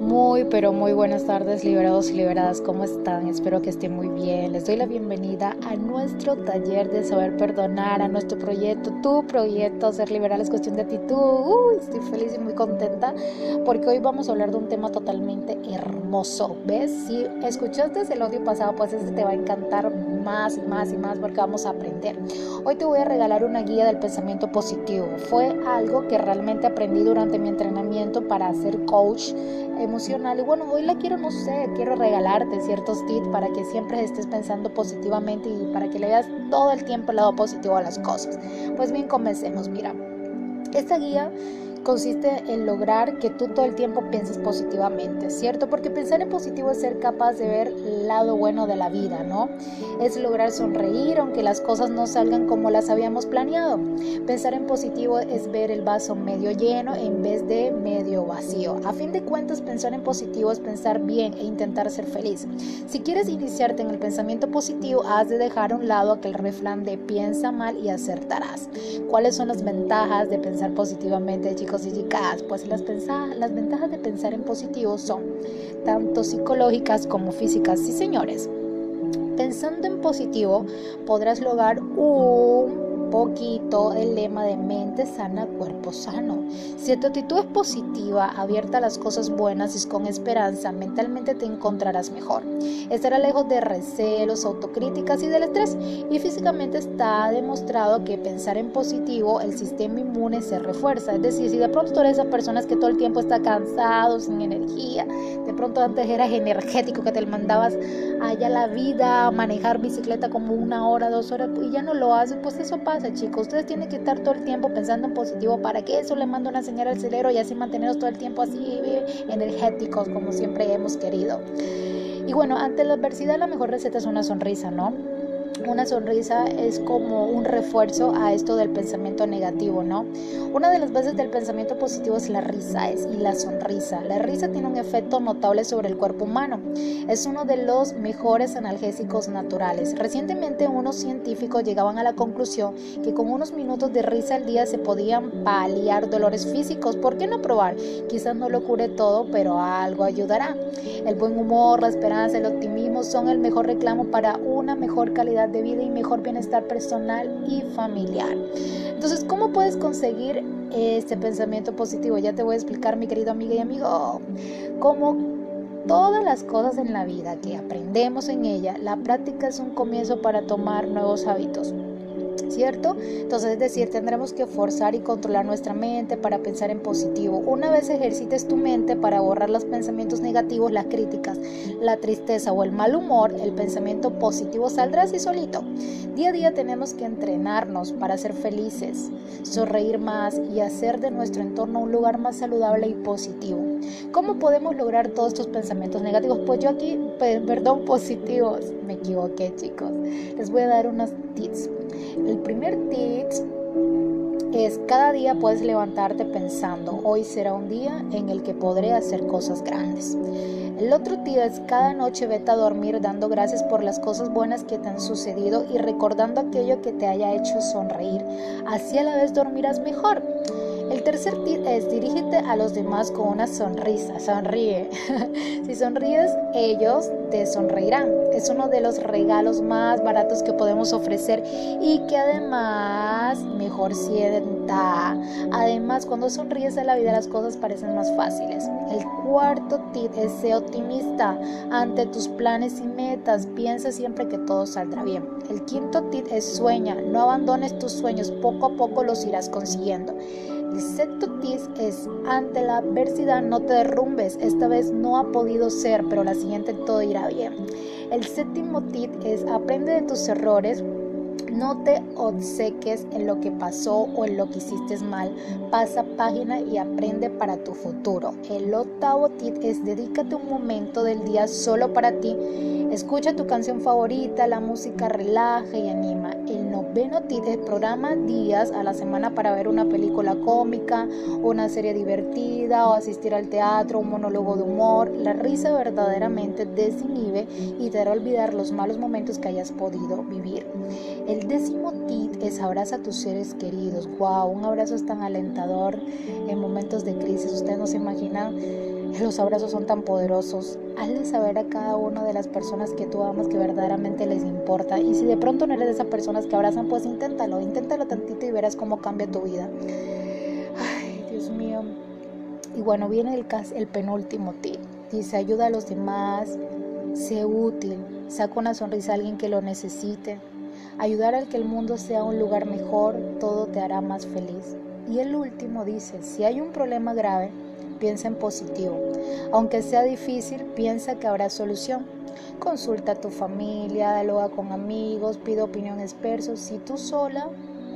Muy, pero muy buenas tardes, liberados y liberadas. ¿Cómo están? Espero que estén muy bien. Les doy la bienvenida a nuestro taller de saber perdonar, a nuestro proyecto, tu proyecto, ser liberal es cuestión de actitud. Uy, estoy feliz y muy contenta porque hoy vamos a hablar de un tema totalmente hermoso. ¿Ves? Si escuchaste el audio pasado, pues este te va a encantar más y más y más porque vamos a aprender. Hoy te voy a regalar una guía del pensamiento positivo. Fue algo que realmente aprendí durante mi entrenamiento para ser coach emocional. Y bueno, hoy la quiero, no sé, quiero regalarte ciertos tips para que siempre estés pensando positivamente y para que le veas todo el tiempo el lado positivo a las cosas. Pues bien, comencemos. Mira, esta guía consiste en lograr que tú todo el tiempo pienses positivamente, ¿cierto? Porque pensar en positivo es ser capaz de ver el lado bueno de la vida, ¿no? Es lograr sonreír aunque las cosas no salgan como las habíamos planeado. Pensar en positivo es ver el vaso medio lleno en vez de medio vacío. A fin de cuentas, pensar en positivo es pensar bien e intentar ser feliz. Si quieres iniciarte en el pensamiento positivo, has de dejar a un lado aquel refrán de piensa mal y acertarás. ¿Cuáles son las ventajas de pensar positivamente, chicos? Pues las, las ventajas de pensar en positivo son tanto psicológicas como físicas. Sí, señores, pensando en positivo podrás lograr un poquito el lema de mente sana, cuerpo sano. Si tu actitud es positiva, abierta a las cosas buenas y con esperanza, mentalmente te encontrarás mejor. Estará lejos de recelos, autocríticas y del estrés. Y físicamente está demostrado que pensar en positivo, el sistema inmune se refuerza. Es decir, si de pronto eres esa persona que todo el tiempo está cansado, sin energía, de pronto antes eras energético, que te mandabas allá la vida, manejar bicicleta como una hora, dos horas, y ya no lo haces, pues eso pasa chicos. Ustedes tienen que estar todo el tiempo pensando en positivo para que eso le mande una señal al cerebro y así mantenernos todo el tiempo así energéticos como siempre hemos querido. Y bueno, ante la adversidad la mejor receta es una sonrisa, ¿no? Una sonrisa es como un refuerzo a esto del pensamiento negativo, ¿no? Una de las bases del pensamiento positivo es la risa es, y la sonrisa. La risa tiene un efecto notable sobre el cuerpo humano. Es uno de los mejores analgésicos naturales. Recientemente unos científicos llegaban a la conclusión que con unos minutos de risa al día se podían paliar dolores físicos. ¿Por qué no probar? Quizás no lo cure todo, pero algo ayudará. El buen humor, la esperanza, el optimismo son el mejor reclamo para una mejor calidad de vida y mejor bienestar personal y familiar. Entonces, ¿cómo puedes conseguir este pensamiento positivo? Ya te voy a explicar, mi querido amiga y amigo, cómo todas las cosas en la vida que aprendemos en ella, la práctica es un comienzo para tomar nuevos hábitos. ¿Cierto? Entonces, es decir, tendremos que forzar y controlar nuestra mente para pensar en positivo. Una vez ejercites tu mente para borrar los pensamientos negativos, las críticas, la tristeza o el mal humor, el pensamiento positivo saldrá así solito. Día a día tenemos que entrenarnos para ser felices, sonreír más y hacer de nuestro entorno un lugar más saludable y positivo. ¿Cómo podemos lograr todos estos pensamientos negativos? Pues yo aquí, perdón, positivos. Me equivoqué, chicos. Les voy a dar unos tips. El primer tip es cada día puedes levantarte pensando, hoy será un día en el que podré hacer cosas grandes. El otro tip es cada noche vete a dormir dando gracias por las cosas buenas que te han sucedido y recordando aquello que te haya hecho sonreír. Así a la vez dormirás mejor. El tercer tip es dirígete a los demás con una sonrisa, sonríe. si sonríes, ellos te sonreirán. Es uno de los regalos más baratos que podemos ofrecer y que además mejor sienta. Además, cuando sonríes a la vida las cosas parecen más fáciles. El cuarto tip es ser optimista ante tus planes y metas. Piensa siempre que todo saldrá bien. El quinto tip es sueña, no abandones tus sueños, poco a poco los irás consiguiendo. El sexto tip es, ante la adversidad no te derrumbes, esta vez no ha podido ser, pero la siguiente todo irá bien. El séptimo tip es, aprende de tus errores, no te obseques en lo que pasó o en lo que hiciste mal. Pasa página y aprende para tu futuro. El octavo tip es dedícate un momento del día solo para ti. Escucha tu canción favorita, la música relaja y anima. Noveno tip es programa días a la semana para ver una película cómica, una serie divertida o asistir al teatro, un monólogo de humor. La risa verdaderamente desinhibe y te hará olvidar los malos momentos que hayas podido vivir. El décimo tip es abraza a tus seres queridos. Wow, un abrazo es tan alentador en momentos de crisis. Ustedes no se imaginan Los abrazos son tan poderosos. Hazle saber a cada una de las personas que tú amas que verdaderamente les importa. Y si de pronto no eres de esas personas que abrazan, pues inténtalo, inténtalo tantito y verás cómo cambia tu vida. Ay, Dios mío. Y bueno, viene el, el penúltimo tip. Dice, ayuda a los demás, sé útil, saca una sonrisa a alguien que lo necesite. Ayudar al que el mundo sea un lugar mejor, todo te hará más feliz. Y el último dice, si hay un problema grave, piensa en positivo. Aunque sea difícil, piensa que habrá solución. Consulta a tu familia, dialoga con amigos, pide opinión expertos. Si tú sola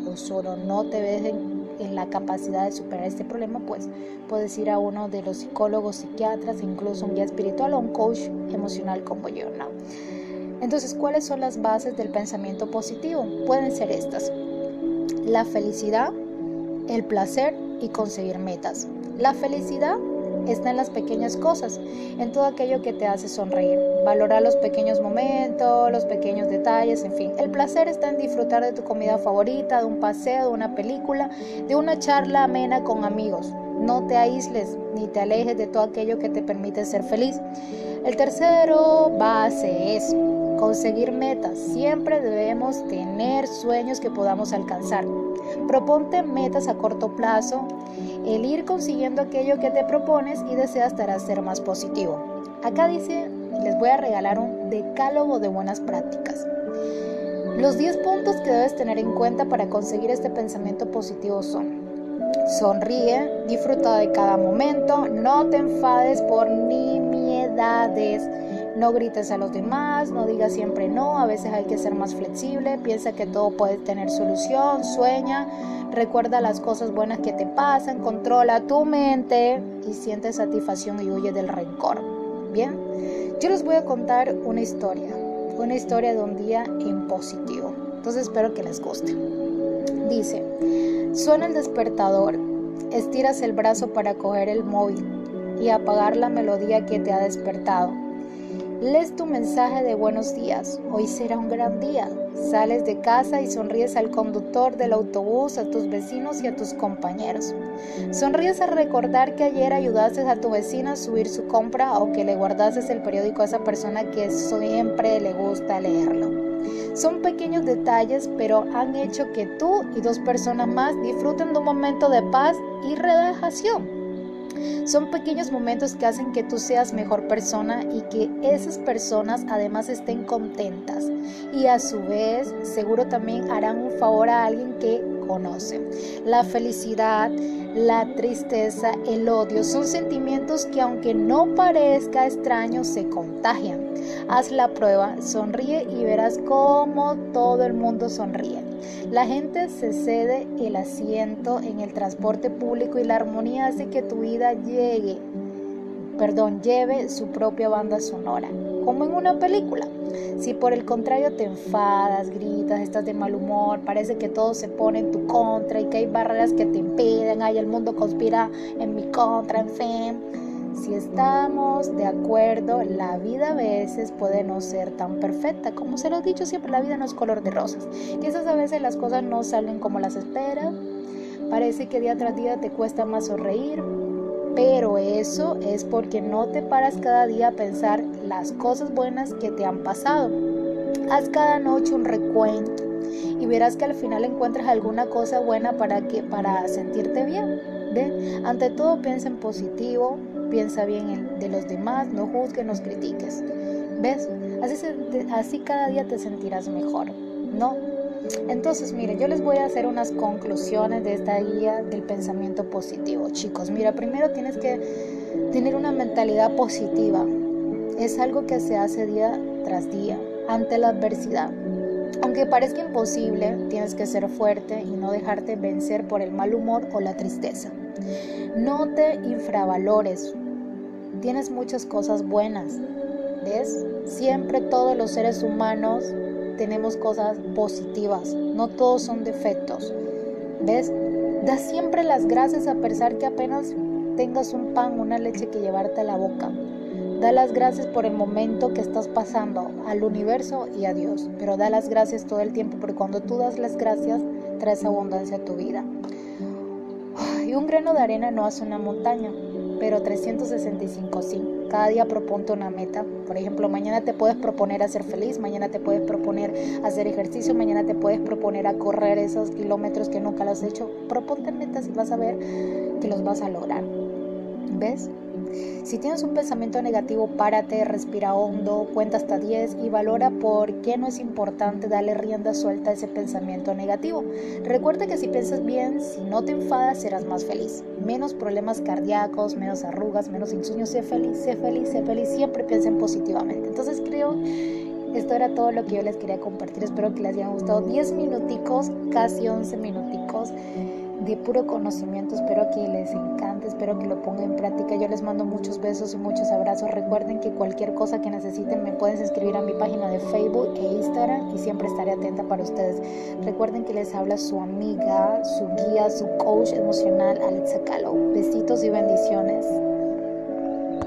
o solo no te ves en, la capacidad de superar este problema, pues puedes ir a uno de los psicólogos, psiquiatras, incluso un guía espiritual o un coach emocional como yo. Entonces, ¿cuáles son las bases del pensamiento positivo? Pueden ser estas. La felicidad, el placer y conseguir metas. La felicidad está en las pequeñas cosas, en todo aquello que te hace sonreír. Valorar los pequeños momentos, los pequeños detalles, en fin. El placer está en disfrutar de tu comida favorita, de un paseo, de una película, de una charla amena con amigos. No te aísles ni te alejes de todo aquello que te permite ser feliz. El tercero base es conseguir metas. Siempre debemos tener sueños que podamos alcanzar. Proponte metas a corto plazo. El ir consiguiendo aquello que te propones y deseas te hará ser más positivo. Acá dice, les voy a regalar un decálogo de buenas prácticas. Los 10 puntos que debes tener en cuenta para conseguir este pensamiento positivo son Sonríe, disfruta de cada momento, no te enfades por nimiedades, no grites a los demás, no digas siempre no, a veces hay que ser más flexible, piensa que todo puede tener solución, sueña, recuerda las cosas buenas que te pasan, controla tu mente y siente satisfacción y huye del rencor. Bien, yo les voy a contar una historia, una historia de un día en positivo. Entonces espero que les guste. Dice, suena el despertador, estiras el brazo para coger el móvil y apagar la melodía que te ha despertado. Lees tu mensaje de buenos días. Hoy será un gran día. Sales de casa y sonríes al conductor del autobús, a tus vecinos y a tus compañeros. Sonríes al recordar que ayer ayudaste a tu vecina a subir su compra o que le guardaste el periódico a esa persona que siempre le gusta leerlo. Son pequeños detalles, pero han hecho que tú y dos personas más disfruten de un momento de paz y relajación. Son pequeños momentos que hacen que tú seas mejor persona y que esas personas además estén contentas. Y a su vez, seguro también harán un favor a alguien que conoce. La felicidad, la tristeza, el odio son sentimientos que aunque no parezca extraño, se contagian. Haz la prueba, sonríe y verás cómo todo el mundo sonríe. La gente se cede el asiento en el transporte público y la armonía hace que tu vida llegue, perdón, lleve su propia banda sonora, como en una película. Si por el contrario te enfadas, gritas, estás de mal humor, parece que todo se pone en tu contra y que hay barreras que te impiden, ay, el mundo conspira en mi contra, en fin si estamos de acuerdo, la vida a veces puede no ser tan perfecta. Como se lo he dicho siempre, la vida no es color de rosas. Quizás a veces las cosas no salen como las esperas. Parece que día tras día te cuesta más sonreír. Pero eso es porque no te paras cada día a pensar las cosas buenas que te han pasado. Haz cada noche un recuento y verás que al final encuentras alguna cosa buena para que para sentirte bien. Ante todo piensa en positivo, piensa bien de los demás, no juzgues, no critiques. ¿Ves? Así, así cada día te sentirás mejor, ¿no? Entonces, mire, yo les voy a hacer unas conclusiones de esta guía del pensamiento positivo. Chicos, mira, primero tienes que tener una mentalidad positiva. Es algo que se hace día tras día ante la adversidad. Aunque parezca imposible, tienes que ser fuerte y no dejarte vencer por el mal humor o la tristeza. No te infravalores. Tienes muchas cosas buenas. ¿Ves? Siempre todos los seres humanos tenemos cosas positivas. No todos son defectos. ¿Ves? Da siempre las gracias a pesar que apenas tengas un pan, una leche que llevarte a la boca. Da las gracias por el momento que estás pasando al universo y a Dios, pero da las gracias todo el tiempo porque cuando tú das las gracias traes abundancia a tu vida. Y un grano de arena no hace una montaña, pero 365 sí. Cada día proponte una meta. Por ejemplo, mañana te puedes proponer a ser feliz, mañana te puedes proponer a hacer ejercicio, mañana te puedes proponer a correr esos kilómetros que nunca los has hecho. Proponte metas y vas a ver que los vas a lograr. ¿Ves? Si tienes un pensamiento negativo, párate, respira hondo, cuenta hasta 10 y valora por qué no es importante darle rienda suelta a ese pensamiento negativo. Recuerda que si piensas bien, si no te enfadas, serás más feliz. Menos problemas cardíacos, menos arrugas, menos insomnio. Sé feliz, sé feliz, sé feliz. Siempre piensen positivamente. Entonces creo esto era todo lo que yo les quería compartir. Espero que les hayan gustado 10 minuticos, casi 11 minuticos de puro conocimiento. Espero que les encante, espero que lo pongan en práctica. Yo les mando muchos besos y muchos abrazos. Recuerden que cualquier cosa que necesiten me pueden escribir a mi página de Facebook e Instagram y siempre estaré atenta para ustedes. Recuerden que les habla su amiga, su guía, su coach emocional, Alexa Calo. Besitos y bendiciones.